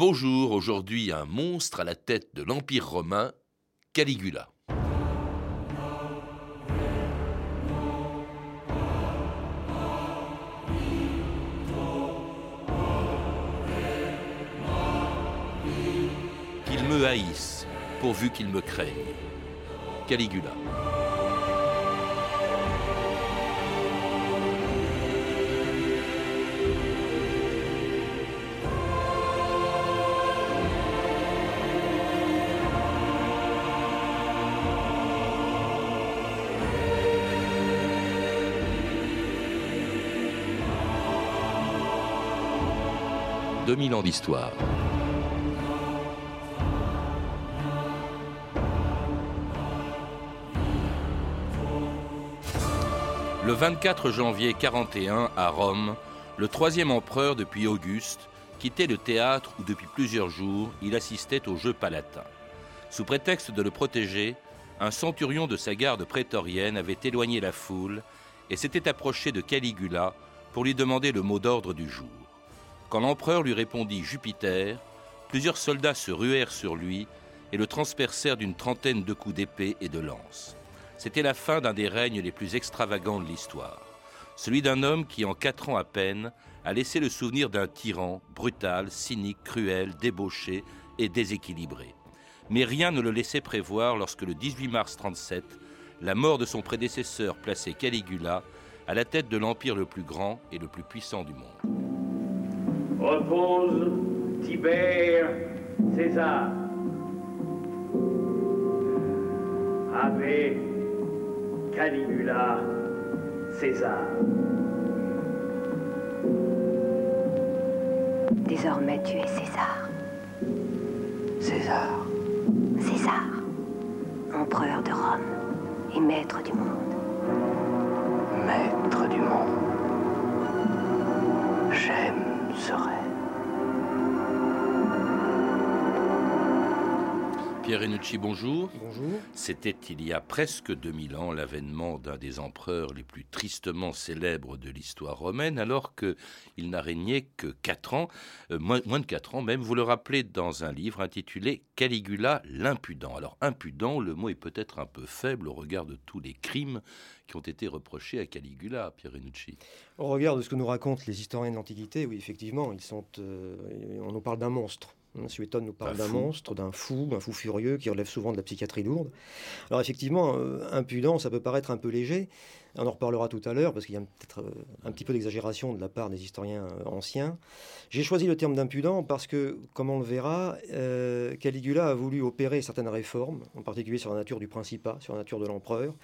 Bonjour, aujourd'hui un monstre à la tête de l'Empire romain, Caligula. Qu'il me haïsse, pourvu qu'il me craigne. Caligula. « 2000 ans d'histoire. Le 24 janvier 41, à Rome, le troisième empereur depuis Auguste quittait le théâtre où depuis plusieurs jours il assistait aux Jeux palatins. Sous prétexte de le protéger, un centurion de sa garde prétorienne avait éloigné la foule et s'était approché de Caligula pour lui demander le mot d'ordre du jour. Quand l'empereur lui répondit Jupiter, plusieurs soldats se ruèrent sur lui et le transpercèrent d'une trentaine de coups d'épée et de lance. C'était la fin d'un des règnes les plus extravagants de l'histoire. Celui d'un homme qui, en quatre ans à peine, a laissé le souvenir d'un tyran brutal, cynique, cruel, débauché et déséquilibré. Mais rien ne le laissait prévoir lorsque le 18 mars 37, la mort de son prédécesseur plaçait Caligula à la tête de l'empire le plus grand et le plus puissant du monde. Repose Tibère César. Ave Caligula César. Désormais, tu es César. César. César, empereur de Rome et maître du monde. Maître du monde. J'aime ce Pierre Renucci, bonjour. Bonjour. C'était il y a presque 2000 ans l'avènement d'un des empereurs les plus tristement célèbres de l'histoire romaine, alors qu'il n'a régné que 4 ans, euh, moins, moins de 4 ans même. Vous le rappelez dans un livre intitulé Caligula l'impudent. Alors impudent, le mot est peut-être un peu faible au regard de tous les crimes qui ont été reprochés à Caligula, Pierre Renucci. Au regard de ce que nous racontent les historiens de l'Antiquité, oui, effectivement, ils sont, euh, on nous parle d'un monstre. Suétone nous parle Un d'un monstre, d'un fou, d'un fou furieux qui relève souvent de la psychiatrie lourde. Alors effectivement, euh, impudent, ça peut paraître un peu léger. On en reparlera tout à l'heure parce qu'il y a peut-être euh, un petit peu d'exagération de la part des historiens euh, anciens. J'ai choisi le terme d'impudent parce que, comme on le verra, euh, Caligula a voulu opérer certaines réformes, en particulier sur la nature du principat, sur la nature de l'empereur.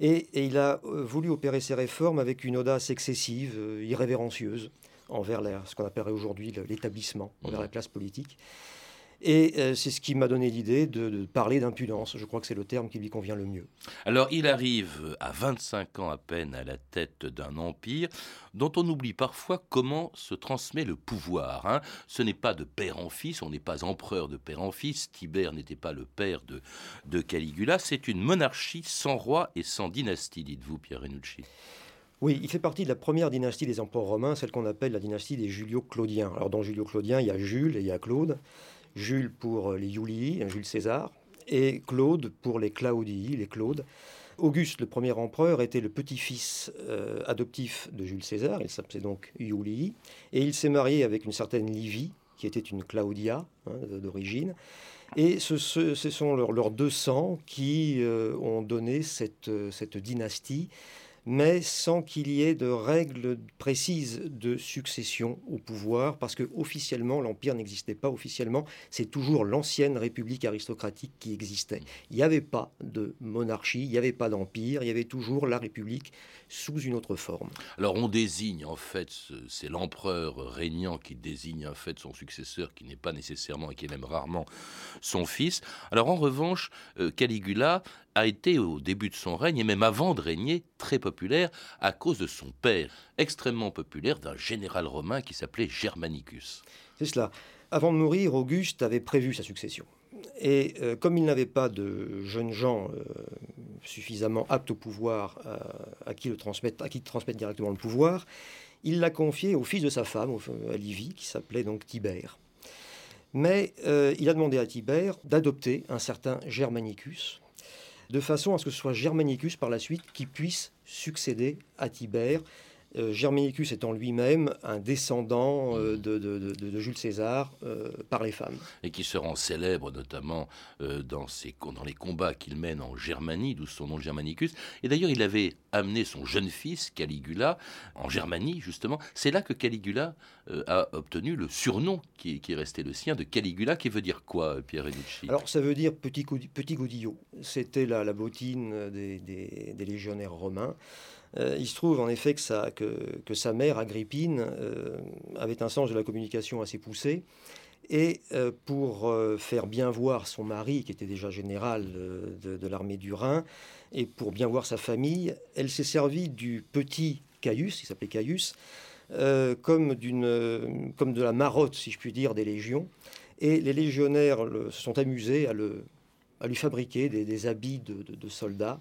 Et, et il a voulu opérer ces réformes avec une audace excessive, irrévérencieuse, envers la- ce qu'on appellerait aujourd'hui l'établissement, envers la classe politique. Et euh, c'est ce qui m'a donné l'idée de, de parler d'impudence. Je crois que c'est le terme qui lui convient le mieux. Alors il arrive à 25 ans à peine à la tête d'un empire dont on oublie parfois comment se transmet le pouvoir. hein. Ce n'est pas de père en fils, on n'est pas empereur de père en fils, Tibère n'était pas le père de, de Caligula, c'est une monarchie sans roi et sans dynastie, dites-vous Pierre Renucci. Oui, il fait partie de la première dynastie des empereurs romains, celle qu'on appelle la dynastie des Julio-Claudiens. Alors dans Julio-Claudien, il y a Jules et il y a Claude. Jules pour les Julii, Jules César, et Claude pour les Claudii, les Claudes. Auguste, le premier empereur, était le petit-fils euh, adoptif de Jules César, il s'appelait donc Iulii, et il s'est marié avec une certaine Livie, qui était une Claudia hein, d'origine. Et ce, sont leurs deux sangs qui euh, ont donné euh, cette dynastie, mais sans qu'il y ait de règles précises de succession au pouvoir, parce que officiellement l'empire n'existait pas. Officiellement, c'est toujours l'ancienne république aristocratique qui existait. Il n'y avait pas de monarchie, il n'y avait pas d'empire, il y avait toujours la république sous une autre forme. Alors on désigne en fait, ce- c'est l'empereur régnant qui désigne en fait son successeur qui n'est pas nécessairement et qui est même rarement son fils. Alors en revanche, euh, Caligula a été au début de son règne et même avant de régner très populaire à cause de son père, extrêmement populaire d'un général romain qui s'appelait Germanicus. C'est cela. Avant de mourir, Auguste avait prévu sa succession. Et euh, comme il n'avait pas de jeunes gens euh, suffisamment aptes au pouvoir euh, à qui le transmettre, à qui transmettre directement le pouvoir, il l'a confié au fils de sa femme, à Livie, qui s'appelait donc Tibère. Mais il a demandé à Tibère d'adopter un certain Germanicus, de façon à ce que ce soit Germanicus par la suite qui puisse succéder à Tibère euh, Germanicus étant lui-même un descendant euh, de, Jules César euh, par les femmes. Et qui se rend célèbre notamment dans, dans les combats qu'il mène en Germanie, d'où son nom Germanicus. Et d'ailleurs, il avait amené son jeune fils, Caligula, en Germanie, justement. C'est là que Caligula a obtenu le surnom qui, est resté le sien de Caligula, qui veut dire quoi, Pierre Renucci? Alors, ça veut dire petit, petit godillot. C'était la, la bottine des, des légionnaires romains. Euh, il se trouve en effet que sa, mère, Agrippine, euh, avait un sens de la communication assez poussé. Et euh, pour faire bien voir son mari, qui était déjà général de, l'armée du Rhin, et pour bien voir sa famille, elle s'est servie du petit Caius, il s'appelait Caius, comme, de la marotte, si je puis dire, des légions. Et les légionnaires se sont amusés à lui fabriquer des, habits de soldats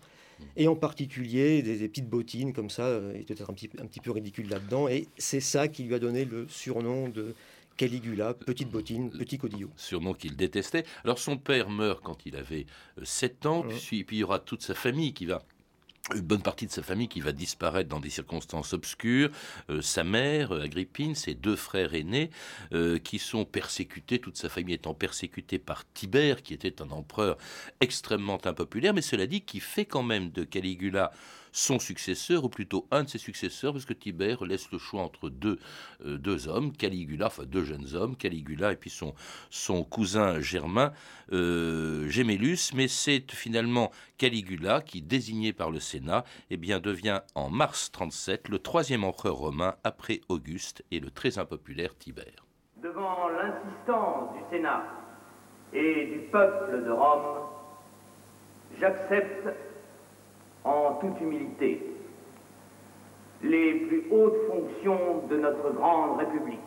et en particulier des, petites bottines comme ça, euh, il était peut-être un petit, un petit peu ridicule là-dedans, et c'est ça qui lui a donné le surnom de Caligula, petite bottine, petit codillot. Surnom qu'il détestait. Alors son père meurt quand il avait 7 euh, ans, puis, puis il y aura toute sa famille qui va une bonne partie de sa famille qui va disparaître dans des circonstances obscures, euh, sa mère, euh, Agrippine, ses deux frères aînés, euh, qui sont persécutés, toute sa famille étant persécutée par Tibère, qui était un empereur extrêmement impopulaire, mais cela dit, qui fait quand même de Caligula son successeur, ou plutôt un de ses successeurs, parce que Tibère laisse le choix entre deux, euh, deux hommes, Caligula, enfin deux jeunes hommes, Caligula et puis son, son cousin germain, euh, Gemellus, mais c'est finalement Caligula qui, désigné par le Sénat, eh bien, devient en mars 37 le troisième empereur romain après Auguste et le très impopulaire Tibère. Devant l'insistance du Sénat et du peuple de Rome, j'accepte en toute humilité les plus hautes fonctions de notre grande République.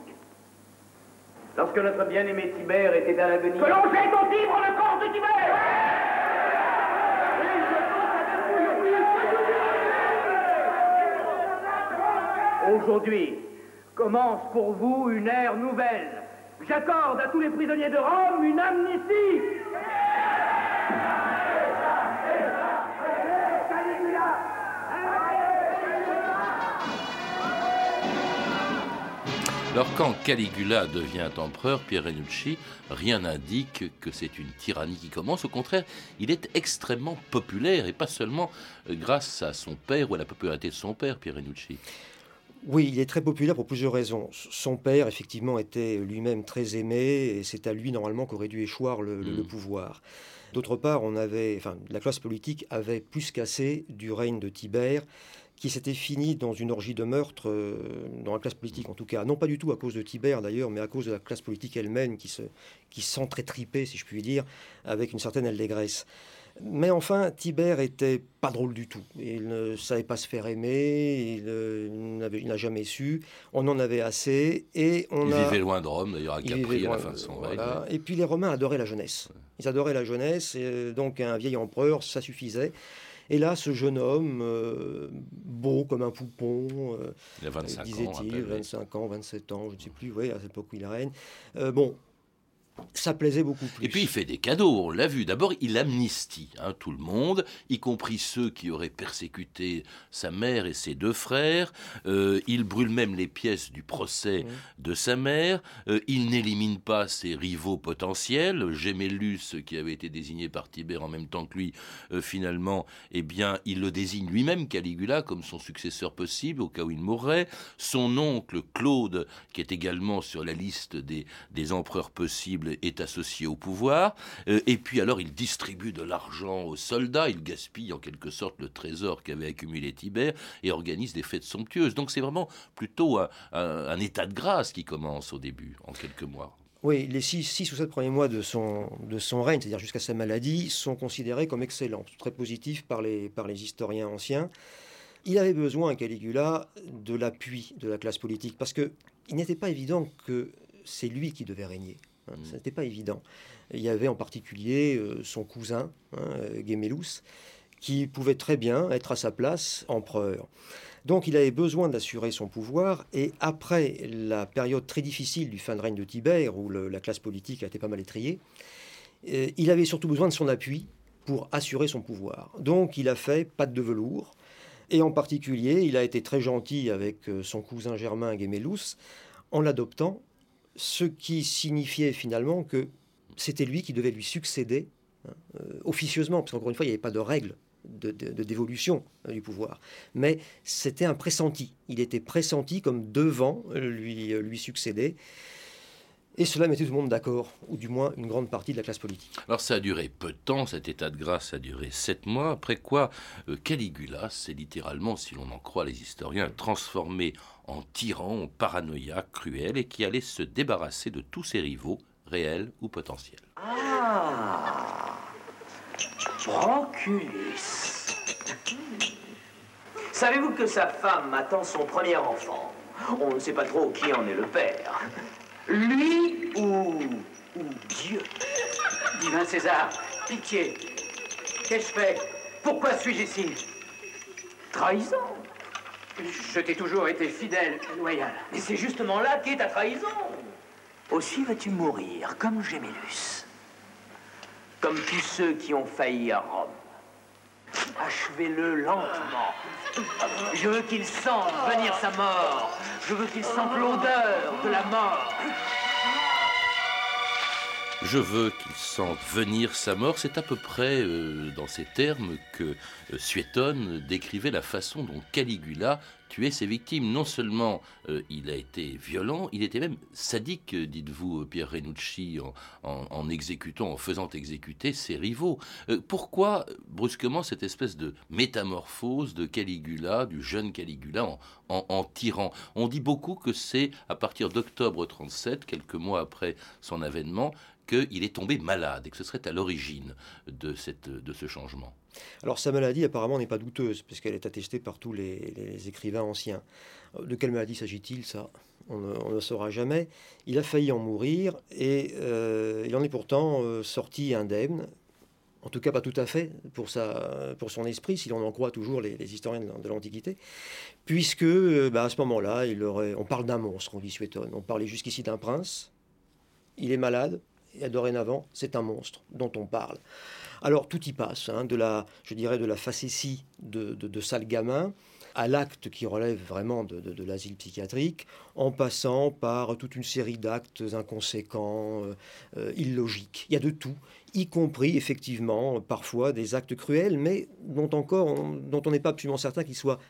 Lorsque notre bien-aimé Tibère était à l'avenir... Que l'on jette au le corps de Tibère Aujourd'hui commence pour vous une ère nouvelle. J'accorde à tous les prisonniers de Rome une amnistie. Alors quand Caligula devient empereur, Pierre Renucci, rien n'indique que c'est une tyrannie qui commence. Au contraire, il est extrêmement populaire et pas seulement euh, grâce à son père ou à la popularité de son père, Pierre Renucci. Oui, il est très populaire pour plusieurs raisons. Son père, effectivement, était lui-même très aimé et c'est à lui, normalement, qu'aurait dû échoir le, le mm. pouvoir. D'autre part, on avait, enfin, la classe politique avait plus qu'assez du règne de Tibère qui s'était fini dans une orgie de meurtre euh, dans la classe politique, en tout cas, non pas du tout à cause de Tibère d'ailleurs, mais à cause de la classe politique elle-même qui se qui s'entretripait, si je puis dire, avec une certaine allégresse. Mais enfin, Tibère était pas drôle du tout. Il ne savait pas se faire aimer, il, euh, n'a jamais su. On en avait assez et on il vivait loin de Rome, d'ailleurs à Capri à la fin de son règne. Et puis les Romains adoraient la jeunesse. Ils adoraient la jeunesse, et euh, donc un vieil empereur, ça suffisait. Et là, ce jeune homme, euh, beau comme un poupon, euh, disait-il, 25 ans, 27 ans, je ne sais plus, oui, à cette époque où il règne. Euh, bon, ça plaisait beaucoup plus. Et puis il fait des cadeaux, on l'a vu. D'abord, il amnistie hein, tout le monde, y compris ceux qui auraient persécuté sa mère et ses deux frères. Euh, il brûle même les pièces du procès de sa mère. Euh, il n'élimine pas ses rivaux potentiels. Gemellus, qui avait été désigné par Tibère en même temps que lui, euh, finalement, eh bien, il le désigne lui-même, Caligula, comme son successeur possible au cas où il mourrait. Son oncle, Claude, qui est également sur la liste des, des empereurs possibles, est associé au pouvoir. Euh, et puis alors, il distribue de l'argent aux soldats, il gaspille en quelque sorte le trésor qu'avait accumulé Tibère et organise des fêtes somptueuses. Donc c'est vraiment plutôt un, état de grâce qui commence au début, en quelques mois. Oui, les six, ou sept premiers mois de son, règne, c'est-à-dire jusqu'à sa maladie, sont considérés comme excellents, très positifs par les, par les historiens anciens. Il avait besoin, Caligula, de l'appui de la classe politique, parce qu'il n'était pas évident que c'est lui qui devait régner. Ce mm. n'était pas évident. Il y avait en particulier euh, son cousin, hein, euh, qui pouvait très bien être à sa place empereur. Donc il avait besoin d'assurer son pouvoir, et après la période très difficile du fin de règne de Tibère, où la classe politique a été pas mal étriée, euh, il avait surtout besoin de son appui pour assurer son pouvoir. Donc il a fait patte de velours, et en particulier, il a été très gentil avec son cousin germain Gemellus en l'adoptant, ce qui signifiait finalement que c'était lui qui devait lui succéder hein, euh, officieusement, parce qu'encore une fois, il n'y avait pas de règle de, dévolution hein, du pouvoir. Mais c'était un pressenti. Il était pressenti comme devant lui, lui succéder. Et cela mettait tout le monde d'accord, ou du moins une grande partie de la classe politique. Alors ça a duré peu de temps, cet état de grâce a duré sept mois, après quoi euh, Caligula s'est littéralement, si l'on en croit les historiens, transformé en tyran, en paranoïaque cruel, et qui allait se débarrasser de tous ses rivaux, réels ou potentiels. Ah Proculus Savez-vous que sa femme attend son premier enfant? On ne sait pas trop qui en est le père. Lui ou, ou Dieu? Divin César, pitié. Qu'ai-je fait? Pourquoi suis-je ici? Trahison Je t'ai toujours été fidèle, loyal. Mais c'est justement là qu'est ta trahison. Aussi vas-tu mourir, comme Gémélus. Comme tous ceux qui ont failli à Rome. Achevez-le lentement. Je veux qu'il sente venir sa mort. Je veux qu'il sente l'odeur de la mort. Je veux qu'il sente venir sa mort. C'est à peu près euh, dans ces termes que euh, Suétone décrivait la façon dont Caligula tuer ses victimes. Non seulement euh, il a été violent, il était même sadique, dites-vous, Pierre Renucci, en, exécutant, en faisant exécuter ses rivaux. Euh, pourquoi, brusquement, cette espèce de métamorphose de Caligula, du jeune Caligula, en, en tyran On dit beaucoup que c'est à partir d'octobre 37, quelques mois après son avènement, qu'il est tombé malade et que ce serait à l'origine de, de ce changement. Alors sa maladie apparemment n'est pas douteuse, puisqu'elle est attestée par tous les, écrivains anciens. De quelle maladie s'agit-il Ça, on ne, saura jamais. Il a failli en mourir, et euh, il en est pourtant euh, sorti indemne. En tout cas, pas tout à fait pour, sa, pour son esprit, si l'on en croit toujours les, historiens de, l'Antiquité, puisque euh, bah, à ce moment-là, on parle d'un monstre, on dit Suétone. On parlait jusqu'ici d'un prince. Il est malade, et dorénavant, c'est un monstre dont on parle. Alors tout y passe, hein, de la, je dirais de la facétie de, sale gamin à l'acte qui relève vraiment de, l'asile psychiatrique, en passant par toute une série d'actes inconséquents, euh, euh, illogiques. Il y a de tout, y compris effectivement parfois des actes cruels, mais dont encore, dont on n'est pas absolument certain qu'ils soient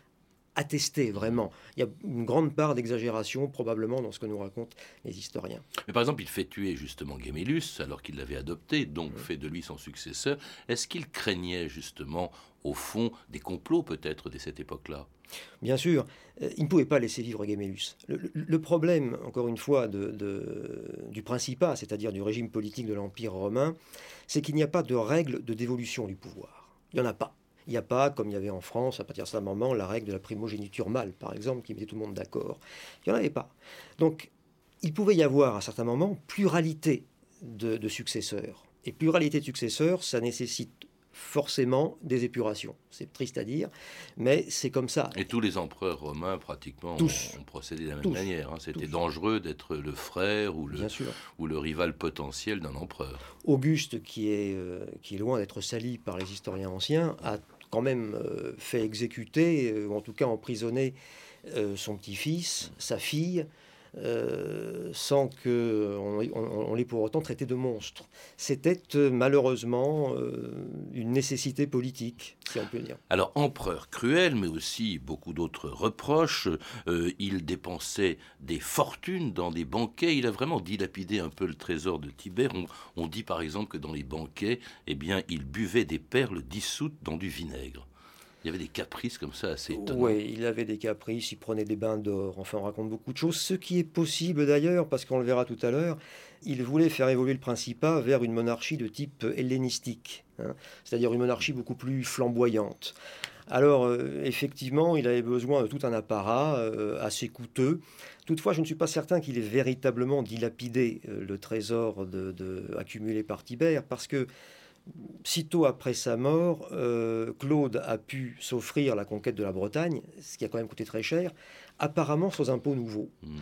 attesté vraiment. Il y a une grande part d'exagération probablement dans ce que nous racontent les historiens. Mais par exemple, il fait tuer justement Gemellus alors qu'il l'avait adopté, donc fait de lui son successeur. Est-ce qu'il craignait justement au fond des complots peut-être dès cette époque-là? Bien sûr, euh, il ne pouvait pas laisser vivre Gemellus. Le, problème, encore une fois, du Principat, c'est-à-dire du régime politique de l'Empire romain, c'est qu'il n'y a pas de règle de dévolution du pouvoir. Il n'y en a pas. Il n'y a pas, comme il y avait en France, à partir ce moment, la règle de la primogéniture mâle, par exemple, qui mettait tout le monde d'accord. Il n'y en avait pas. Donc, il pouvait y avoir, à certains moments, pluralité de, successeurs. Et pluralité de successeurs, ça nécessite forcément des épurations. C'est triste à dire, mais c'est comme ça. Et tous les empereurs romains, pratiquement, ont, procédé de la même manière. Hein. C'était dangereux d'être le frère ou le, ou le rival potentiel d'un empereur. Auguste, qui est, euh, qui est loin d'être sali par les historiens anciens, a quand même euh, fait exécuter, euh, ou en tout cas emprisonner son petit-fils, sa fille, euh, sans qu'on on, l'ait pour autant traité de monstre. C'était euh, malheureusement euh, une nécessité politique, si on peut dire. Alors, empereur cruel, mais aussi beaucoup d'autres reproches. il dépensait des fortunes dans des banquets. Il a vraiment dilapidé un peu le trésor de Tibère. On, on dit par exemple que dans les banquets, eh bien, il buvait des perles dissoutes dans du vinaigre. Il y avait des caprices comme ça assez étonnants. Oui, il avait des caprices, il prenait des bains d'or, enfin on raconte beaucoup de choses, ce qui est possible d'ailleurs, parce qu'on le verra tout à l'heure, il voulait faire évoluer le Principat vers une monarchie de type hellénistique, hein, c'est-à-dire une monarchie beaucoup plus flamboyante. Alors euh, effectivement, il avait besoin de tout un apparat euh, assez coûteux. Toutefois, je ne suis pas certain qu'il ait véritablement dilapidé euh, le trésor accumulé par Tibère, parce que Sitôt après sa mort, euh, Claude a pu s'offrir la conquête de la Bretagne, ce qui a quand même coûté très cher, apparemment sans impôts nouveaux. Hmm.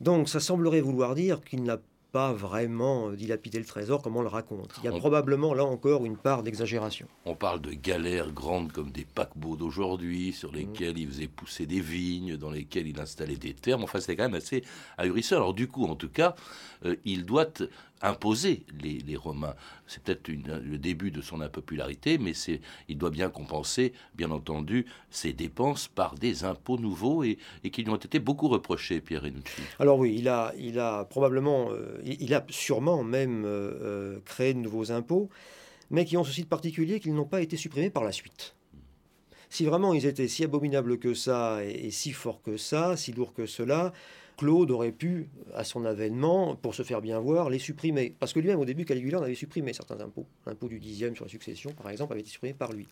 Donc ça semblerait vouloir dire qu'il n'a pas vraiment euh, dilapidé le trésor comme on le raconte. Il y a On- probablement là encore une part d'exagération. On parle de galères grandes comme des paquebots d'aujourd'hui, sur lesquels il faisait pousser des vignes, dans lesquels il installait des termes. Enfin, c'était quand même assez ahurissant. Alors, du coup, en tout cas, euh, il doit imposer les, Romains. C'est peut-être le début de son impopularité, mais il doit bien compenser, bien entendu, ses dépenses par des impôts nouveaux et, qui lui ont été beaucoup reprochés, Pierre Renucci. Alors oui, il a, il a probablement, euh, il il a sûrement même euh, euh, créé de nouveaux impôts, mais qui ont ceci de particulier qu'ils n'ont pas été supprimés par la suite. Si vraiment ils étaient si abominables que ça et, et si forts que ça, si lourds que cela, Claude aurait pu, à son avènement, pour se faire bien voir, les supprimer. Parce que lui-même, au début, Caligula en avait supprimé certains impôts. L'impôt du dixième sur la succession, par exemple, avait été supprimé par lui.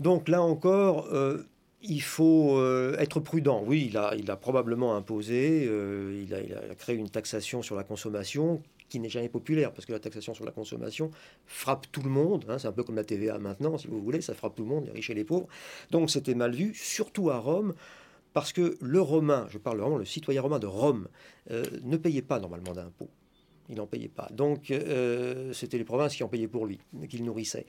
Donc là encore, euh, il faut euh, être prudent. Oui, il a, probablement imposé, euh, il, a, il a créé une taxation sur la consommation qui n'est jamais populaire, parce que la taxation sur la consommation frappe tout le monde. hein, c'est un peu comme la TVA maintenant, si vous voulez, ça frappe tout le monde, les riches et les pauvres. Donc c'était mal vu, surtout à Rome, parce que le Romain, je parle vraiment le citoyen romain de Rome, euh, ne payait pas normalement d'impôts. Il n'en payait pas. Donc, euh, c'était les provinces qui en payaient pour lui, qu'il nourrissait.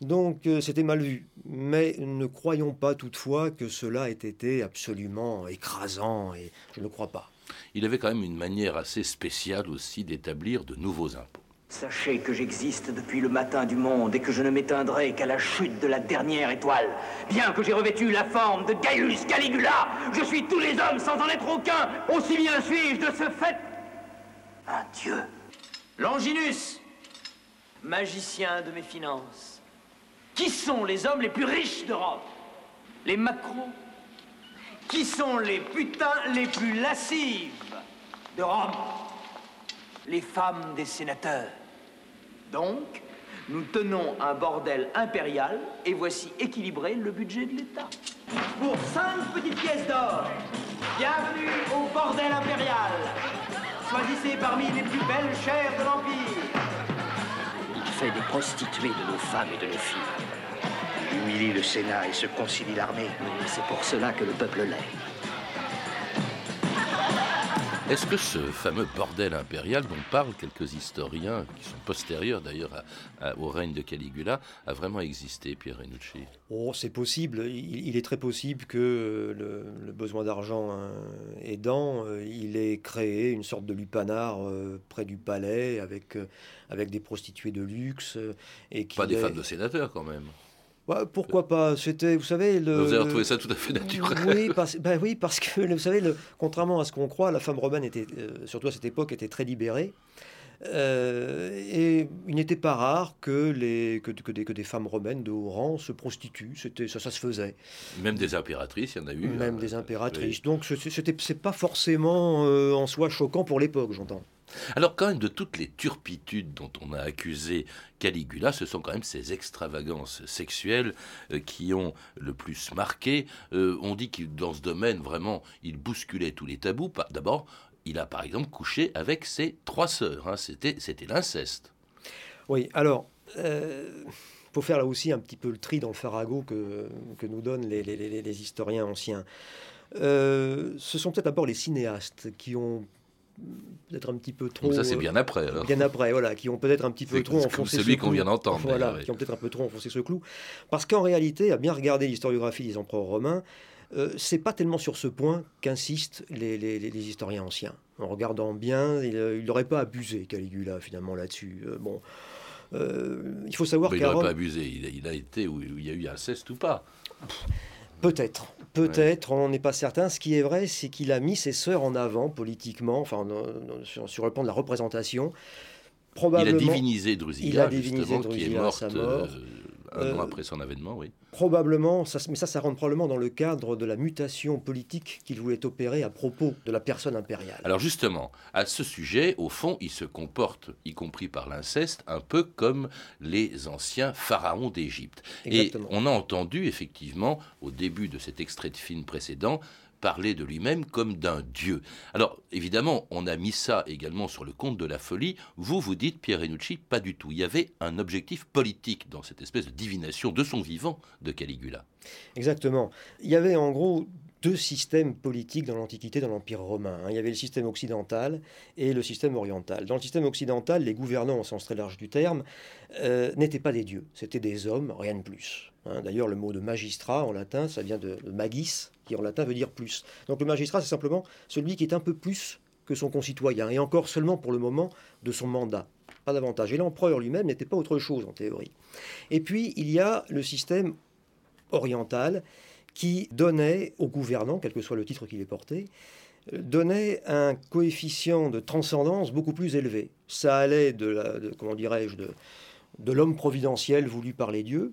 Donc, euh, c'était mal vu. Mais ne croyons pas toutefois que cela ait été absolument écrasant, et je ne crois pas. Il avait quand même une manière assez spéciale aussi d'établir de nouveaux impôts. Sachez que j'existe depuis le matin du monde et que je ne m'éteindrai qu'à la chute de la dernière étoile. Bien que j'ai revêtu la forme de Gaius Caligula, je suis tous les hommes sans en être aucun. Aussi bien suis-je de ce fait un dieu. Longinus, magicien de mes finances. Qui sont les hommes les plus riches d'Europe? Les macros Qui sont les putains les plus lascives de Rome? Les femmes des sénateurs. Donc, nous tenons un bordel impérial et voici équilibré le budget de l'État. Pour cinq petites pièces d'or, bienvenue au bordel impérial. Choisissez parmi les plus belles chairs de l'Empire. Il fait des prostituées de nos femmes et de nos filles. Il humilie le Sénat et se concilie l'armée. C'est pour cela que le peuple l'est. Est-ce que ce fameux bordel impérial dont parlent quelques historiens, qui sont postérieurs d'ailleurs au règne de Caligula, a vraiment existé, Pierre Renucci? Oh, c'est possible. Il, il est très possible que euh, le, le besoin d'argent hein, aidant, euh, il ait créé une sorte de lupanar euh, près du palais avec, euh, avec des prostituées de luxe. et Pas des ait- femmes de sénateurs quand même. Ouais, pourquoi pas C'était, vous savez, le. Vous avez retrouvé ça tout à fait naturel. Oui, parce, ben oui, parce que vous savez, le- contrairement à ce qu'on croit, la femme romaine était, euh, surtout à cette époque, était très libérée. Euh, et il n'était pas rare que, les, que, que des, que des femmes romaines de haut rang se prostituent. C'était, ça, ça se faisait. Même des impératrices, il y en a eu. Même hein. des impératrices. Oui. Donc ce- c'était, c'est pas forcément euh, en soi choquant pour l'époque, j'entends. Alors quand même, de toutes les turpitudes dont on a accusé Caligula, ce sont quand même ces extravagances sexuelles euh, qui ont le plus marqué. Euh, on dit que dans ce domaine, vraiment, il bousculait tous les tabous. D'abord, il a par exemple couché avec ses trois sœurs. hein. C'était, c'était l'inceste. Oui, alors, il faut faire là aussi un petit peu le tri dans le farrago que, que nous donnent les historiens anciens. Euh, ce sont peut-être d'abord les cinéastes qui ont peut-être un petit peu trop... Donc ça, c'est bien après. Alors. Bien après, voilà, qui ont peut-être un petit peu trop enfoncé celui ce qu'on vient d'entendre, Voilà, oui. qui ont peut-être un peu trop enfoncé ce clou. Parce qu'en réalité, à bien regarder l'historiographie des empereurs romains, euh, c'est pas tellement sur ce point qu'insistent les, les- les- les historiens anciens. En regardant bien, il n'aurait pas abusé Caligula finalement là-dessus. Euh, bon, euh, il faut savoir Mais il qu'à n'aurait Rome, pas abusé. Il a, il a été où où il y a eu inceste ou pas. Peut-être, peut-être, on n'est pas certain. Ce qui est vrai, c'est qu'il a mis ses sœurs en avant politiquement, enfin euh, sur, sur le plan de la représentation. Il a divinisé Drusilla, Il a divinisé justement, qui est Drusilla à morte sa mort. euh, un an Euh, après son avènement, oui. probablement, ça, mais ça, ça rentre probablement dans le cadre de la mutation politique qu'il voulait opérer à propos de la personne impériale. Alors justement, à ce sujet, au fond, il se comporte, y compris par l'inceste, un peu comme les anciens pharaons d'Égypte. Et on a entendu, effectivement, au début de cet extrait de film précédent, parlait de lui-même comme d'un dieu. Alors, évidemment, on a mis ça également sur le compte de la folie. Vous, vous dites, Pierre Renucci, pas du tout. Il y avait un objectif politique dans cette espèce de divination de son vivant de Caligula. Exactement. Il y avait en gros deux systèmes politiques dans l'Antiquité, dans l'Empire romain. Hein. Il y avait le système occidental et le système oriental. Dans le système occidental, les gouvernants, au sens très large du terme, euh, n'étaient pas des dieux, c'étaient des hommes, rien de plus. Hein. D'ailleurs, le mot de magistrat en latin, ça vient de, magis, qui en latin veut dire plus. Donc le magistrat, c'est simplement celui qui est un peu plus que son concitoyen, et encore seulement pour le moment de son mandat, pas davantage. Et l'empereur lui-même n'était pas autre chose en théorie. Et puis, il y a le système oriental qui donnait au gouvernant, quel que soit le titre qu'il ait porté, donnait un coefficient de transcendance beaucoup plus élevé. Ça allait de, la, comment dirais-je, de, l'homme providentiel voulu par les dieux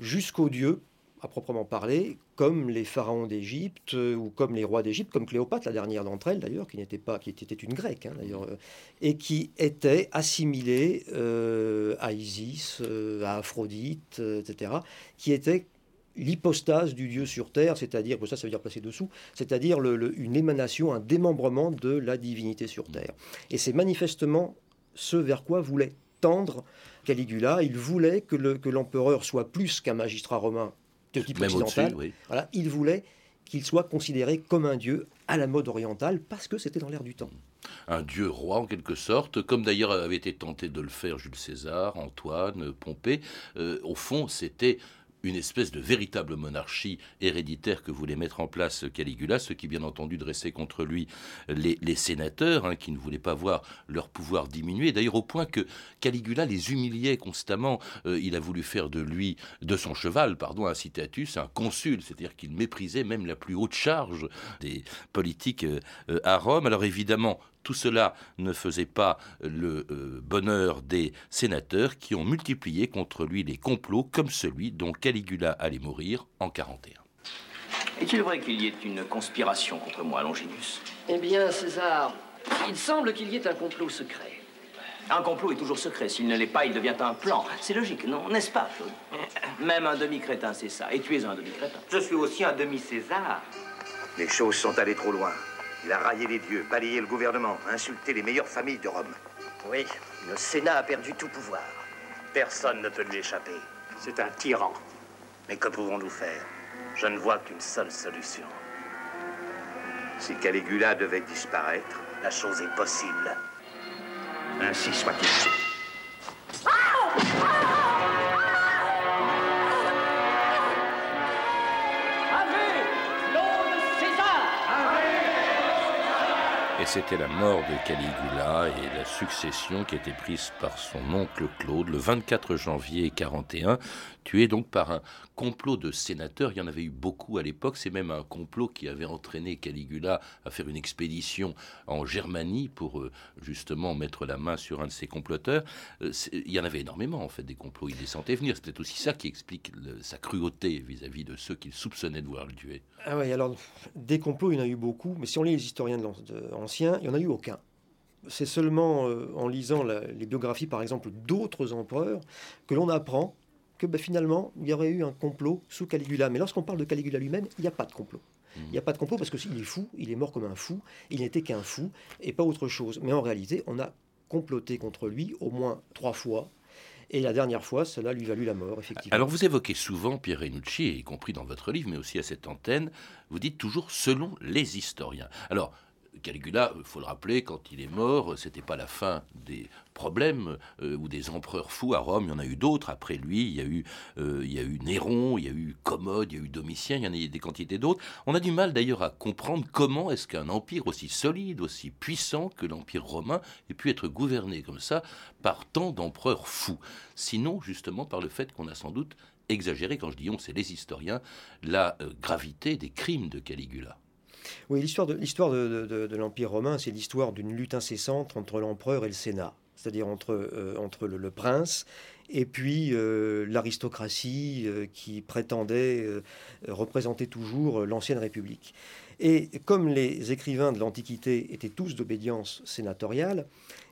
jusqu'aux dieux, à proprement parler, comme les pharaons d'Égypte ou comme les rois d'Égypte, comme Cléopâtre, la dernière d'entre elles d'ailleurs, qui n'était pas, qui était une grecque hein, d'ailleurs, euh, et qui était assimilée euh, à Isis, euh, à Aphrodite, etc., qui était l'hypostase du Dieu sur terre, c'est-à-dire, ça, ça veut dire passer dessous, c'est-à-dire une émanation, un démembrement de la divinité sur terre. Et c'est manifestement ce vers quoi voulait tendre Caligula. Il voulait que l'empereur soit plus qu'un magistrat romain de type occidental. Voilà, il voulait qu'il soit considéré comme un dieu à la mode orientale parce que c'était dans l'air du temps. Un dieu roi en quelque sorte, comme d'ailleurs avait été tenté de le faire Jules César, Antoine, Pompée. Euh, au fond, c'était une espèce de véritable monarchie héréditaire que voulait mettre en place Caligula, ce qui bien entendu dressait contre lui les, sénateurs, hein, qui ne voulaient pas voir leur pouvoir diminuer, d'ailleurs au point que Caligula les humiliait constamment. Euh, il a voulu faire de lui, de son cheval, pardon, un citatus, un consul, c'est-à-dire qu'il méprisait même la plus haute charge des politiques euh, à Rome. Alors évidemment, tout cela ne faisait pas le euh, bonheur des sénateurs qui ont multiplié contre lui les complots comme celui dont Caligula allait mourir en 41. Est-il vrai qu'il y ait une conspiration contre moi, Longinus? Eh bien, César, il semble qu'il y ait un complot secret. Un complot est toujours secret. S'il ne l'est pas, il devient un plan. C'est logique, non N'est-ce pas, Claude Même un demi-crétin, c'est ça. Et tu es un demi-crétin. Je suis aussi un demi-César. Les choses sont allées trop loin. Il a raillé les dieux, balayé le gouvernement, insulté les meilleures familles de Rome. Oui, le Sénat a perdu tout pouvoir. Personne ne peut lui échapper. C'est un tyran. Mais que pouvons-nous faire? Je ne vois qu'une seule solution. Si Caligula devait disparaître, la chose est possible. Ainsi soit-il. Et c'était la mort de Caligula et la succession qui était prise par son oncle Claude le 24 janvier 41, tué donc par un complot de sénateurs. Il y en avait eu beaucoup à l'époque. C'est même un complot qui avait entraîné Caligula à faire une expédition en Germanie pour euh, justement mettre la main sur un de ses comploteurs. Euh, il y en avait énormément en fait des complots. Il les sentait venir. C'était aussi ça qui explique sa cruauté vis-à-vis de ceux qu'il soupçonnait de vouloir le tuer. Ah oui, alors des complots, il y en a eu beaucoup. Mais si on lit les historiens de il n'y en a eu aucun c'est seulement euh, en lisant les biographies, par exemple, d'autres empereurs, que l'on apprend que bah, finalement, il y aurait eu un complot sous Caligula. Mais lorsqu'on parle de Caligula lui-même, il n'y a pas de complot. Il n'y a pas de complot parce qu'il est fou, il est mort comme un fou, il n'était qu'un fou et pas autre chose. Mais en réalité, on a comploté contre lui au moins trois fois. Et la dernière fois, cela lui valut la mort, effectivement. Alors vous évoquez souvent Pierre Renucci, y compris dans votre livre, mais aussi à cette antenne, vous dites toujours selon les historiens. Alors, Caligula, il faut le rappeler, quand il est mort, c'était pas la fin des problèmes euh, ou des empereurs fous à Rome. Il y en a eu d'autres après lui. Il y a eu, euh, il y a eu Néron, il y a eu Commode, il y a eu Domitien. Il y en a eu des quantités d'autres. On a du mal d'ailleurs à comprendre comment est-ce qu'un empire aussi solide, aussi puissant que l'empire romain ait pu être gouverné comme ça par tant d'empereurs fous. Sinon, justement, par le fait qu'on a sans doute exagéré, quand je dis on, c'est les historiens, la euh, gravité des crimes de Caligula. Oui, l'histoire de, l'histoire de, l'Empire romain, c'est l'histoire d'une lutte incessante entre l'empereur et le Sénat, c'est-à-dire entre, euh, entre le, prince et puis euh, l'aristocratie euh, qui prétendait représenter toujours l'ancienne République. Et comme les écrivains de l'Antiquité étaient tous d'obédience sénatoriale,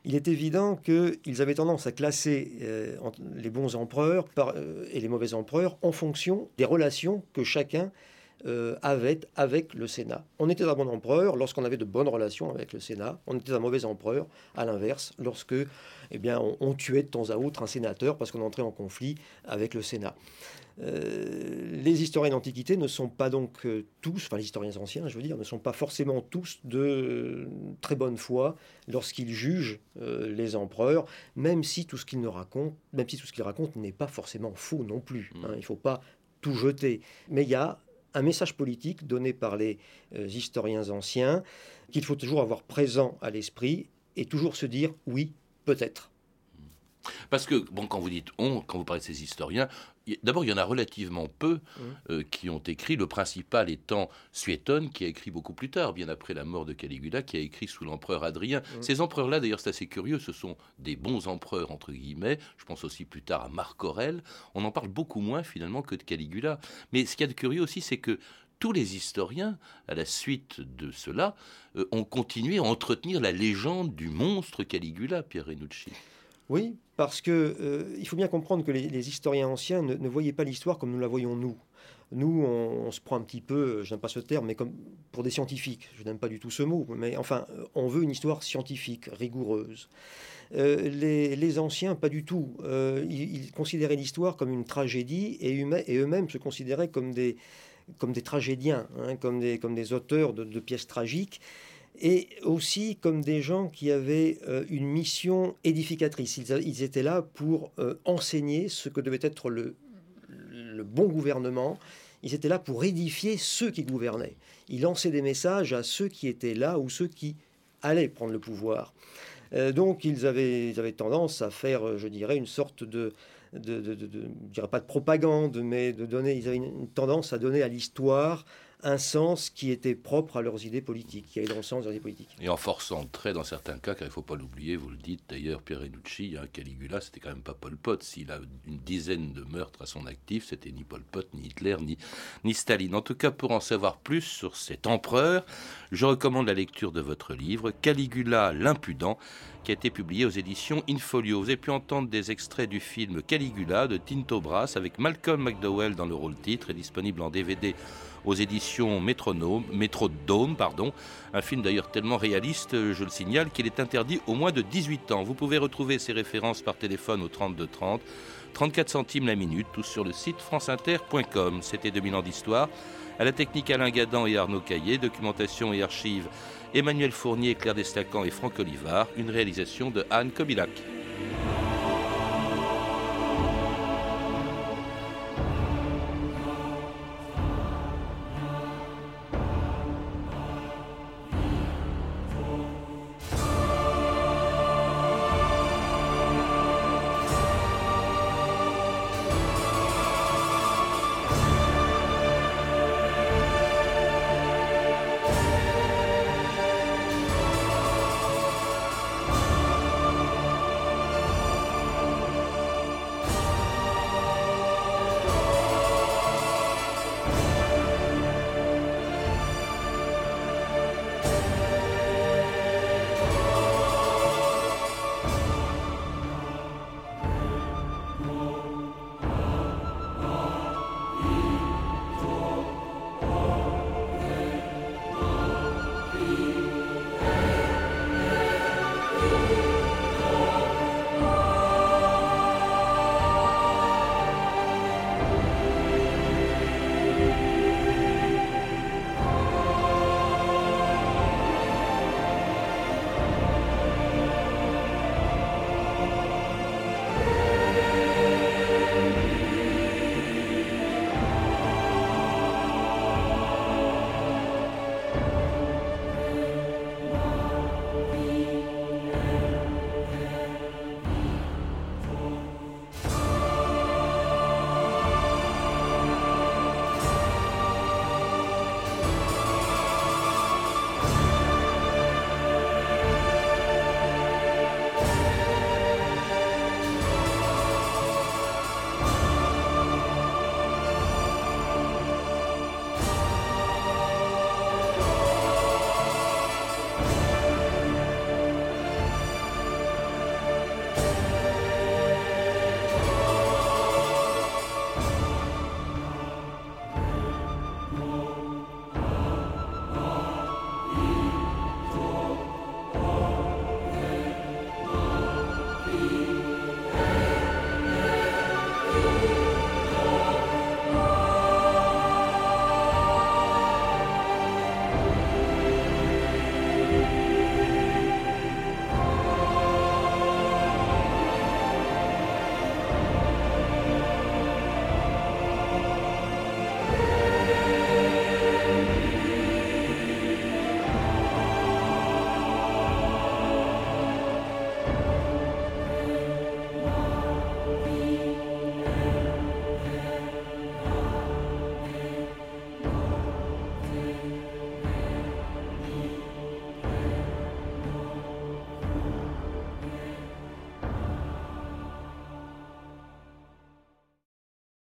il est évident qu'ils avaient tendance à classer les bons empereurs et les mauvais empereurs en fonction des relations que chacun euh, avait avec le Sénat. On était un bon empereur lorsqu'on avait de bonnes relations avec le Sénat. On était un mauvais empereur, à l'inverse, lorsque eh bien, on, tuait de temps à autre un sénateur parce qu'on entrait en conflit avec le Sénat. Euh, les historiens d'Antiquité ne sont pas donc euh, tous, enfin les historiens anciens, je veux dire, ne sont pas forcément tous de très bonne foi lorsqu'ils jugent les empereurs, même si tout ce qu'ils nous racontent, même si tout ce qu'ils racontent n'est pas forcément faux non plus. Hein. il ne faut pas tout jeter. Mais il y a un message politique donné par les euh, historiens anciens qu'il faut toujours avoir présent à l'esprit et toujours se dire oui, peut-être. Parce que, bon, quand vous dites on, quand vous parlez de ces historiens, d'abord, il y en a relativement peu mmh. euh, qui ont écrit, le principal étant Suétone, qui a écrit beaucoup plus tard, bien après la mort de Caligula, qui a écrit sous l'empereur Adrien. Mmh. Ces empereurs-là, d'ailleurs, c'est assez curieux, ce sont des bons empereurs, entre guillemets. Je pense aussi plus tard à Marc Aurèle. On en parle beaucoup moins, finalement, que de Caligula. Mais ce qu'il y a de curieux aussi, c'est que tous les historiens, à la suite de cela, euh, ont continué à entretenir la légende du monstre Caligula, Pierre Renucci. Oui, parce que euh, il faut bien comprendre que les, historiens anciens ne, voyaient pas l'histoire comme nous la voyons nous. Nous, on, se prend un petit peu, je n'aime pas ce terme, mais comme pour des scientifiques. Je n'aime pas du tout ce mot, mais enfin, on veut une histoire scientifique, rigoureuse. Euh, les, anciens, pas du tout. Euh, ils, considéraient l'histoire comme une tragédie et, eux-mêmes se considéraient comme des, tragédiens, hein, comme, des, comme des auteurs de pièces tragiques et aussi comme des gens qui avaient euh, une mission édificatrice. Ils, étaient là pour euh, enseigner ce que devait être le, bon gouvernement. Ils étaient là pour édifier ceux qui gouvernaient. Ils lançaient des messages à ceux qui étaient là ou ceux qui allaient prendre le pouvoir. Euh, donc ils avaient, ils avaient tendance à faire, je dirais, une sorte de, de, de, je dirais pas de propagande, mais de donner, ils avaient une tendance à donner à l'histoire un sens qui était propre à leurs idées politiques, qui allait dans le sens de leurs idées politiques. Et en forçant très dans certains cas, car il ne faut pas l'oublier, vous le dites d'ailleurs, Pierre Renucci, hein, Caligula, c'était quand même pas Pol Pot. S'il a une dizaine de meurtres à son actif, c'était ni Pol Pot, ni Hitler, ni, ni Staline. En tout cas, pour en savoir plus sur cet empereur, je recommande la lecture de votre livre, Caligula l'impudent, qui a été publié aux éditions Infolio. Vous avez pu entendre des extraits du film Caligula de Tinto Brass avec Malcolm McDowell dans le rôle titre, et disponible en DVD aux éditions Métronome, Métrodome, pardon. Un film d'ailleurs tellement réaliste, je le signale, qu'il est interdit au moins de 18 ans. Vous pouvez retrouver ces références par téléphone au 3230, 34 centimes la minute, tous sur le site franceinter.com. C'était 2000 ans d'histoire. À la technique Alain Gadan et Arnaud Caillé, documentation et archives Emmanuel Fournier, Claire Destacan et Franck Olivard, une réalisation de Anne Kobilac.